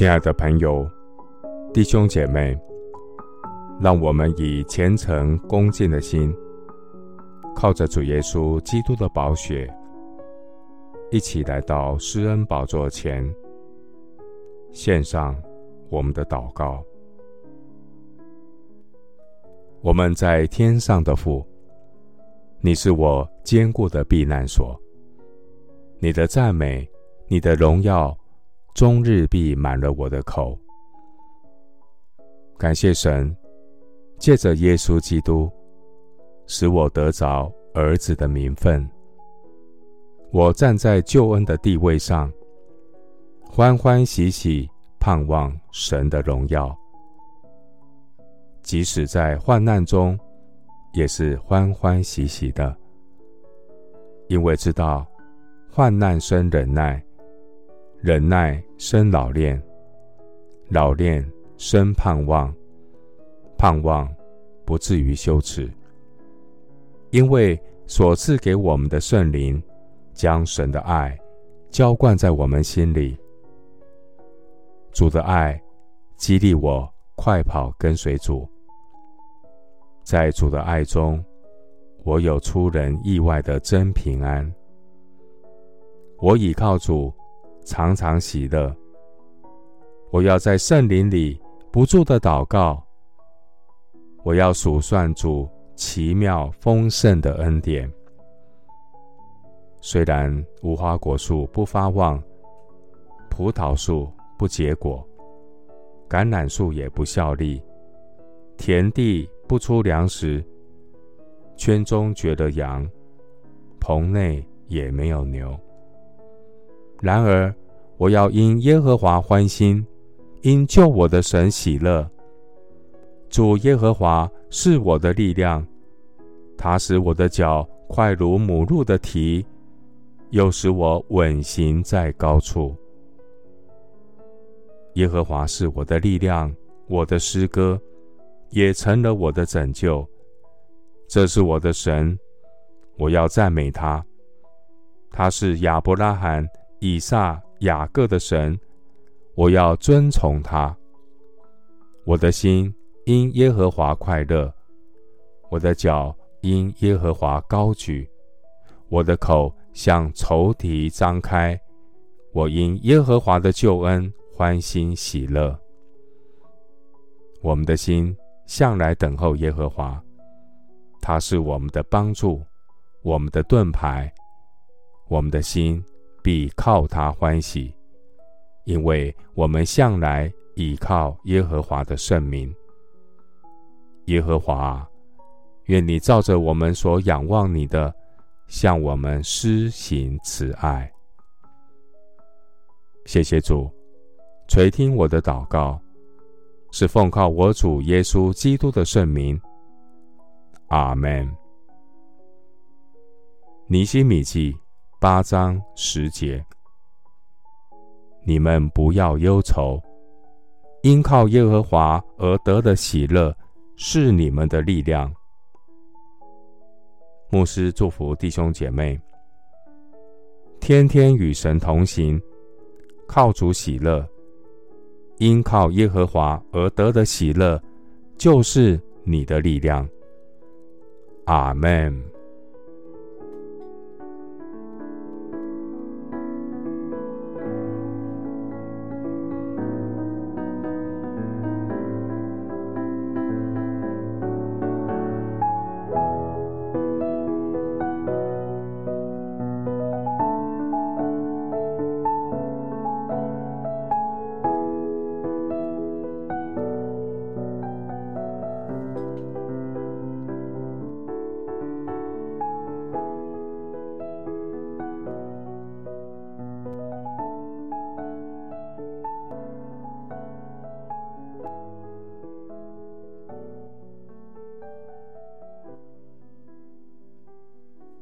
亲爱的朋友、弟兄姐妹，让我们以虔诚恭敬的心，靠着主耶稣基督的宝血，一起来到施恩宝座前，献上我们的祷告。我们在天上的父，你是我坚固的避难所，你的赞美，你的荣耀。终日必满了我的口。感谢神，借着耶稣基督，使我得着儿子的名分。我站在救恩的地位上，欢欢喜喜盼望神的荣耀。即使在患难中，也是欢欢喜喜的，因为知道患难生忍耐。忍耐生老练，老练生盼望，盼望不至于羞耻。因为所赐给我们的圣灵，将神的爱浇灌在我们心里。主的爱激励我快跑跟随主，在主的爱中，我有出人意外的真平安。我倚靠主。常常喜乐。我要在圣灵里不住的祷告。我要数算主奇妙丰盛的恩典。虽然无花果树不发旺，葡萄树不结果，橄榄树也不效力，田地不出粮食，圈中绝了羊，棚内也没有牛。然而，我要因耶和华欢心，因救我的神喜乐。主耶和华是我的力量，他使我的脚快如母鹿的蹄，又使我稳行在高处。耶和华是我的力量，我的诗歌，也成了我的拯救。这是我的神，我要赞美他。他是亚伯拉罕。以撒、雅各的神，我要遵从他。我的心因耶和华快乐，我的脚因耶和华高举，我的口向仇敌张开。我因耶和华的救恩欢欣喜乐。我们的心向来等候耶和华，他是我们的帮助，我们的盾牌，我们的心。必靠他欢喜，因为我们向来倚靠耶和华的圣名。耶和华，愿你照着我们所仰望你的，向我们施行慈爱。谢谢主，垂听我的祷告，是奉靠我主耶稣基督的圣名。阿门。尼西米记。八章十节，你们不要忧愁，因靠耶和华而得的喜乐是你们的力量。牧师祝福弟兄姐妹，天天与神同行，靠主喜乐，因靠耶和华而得的喜乐就是你的力量。阿门。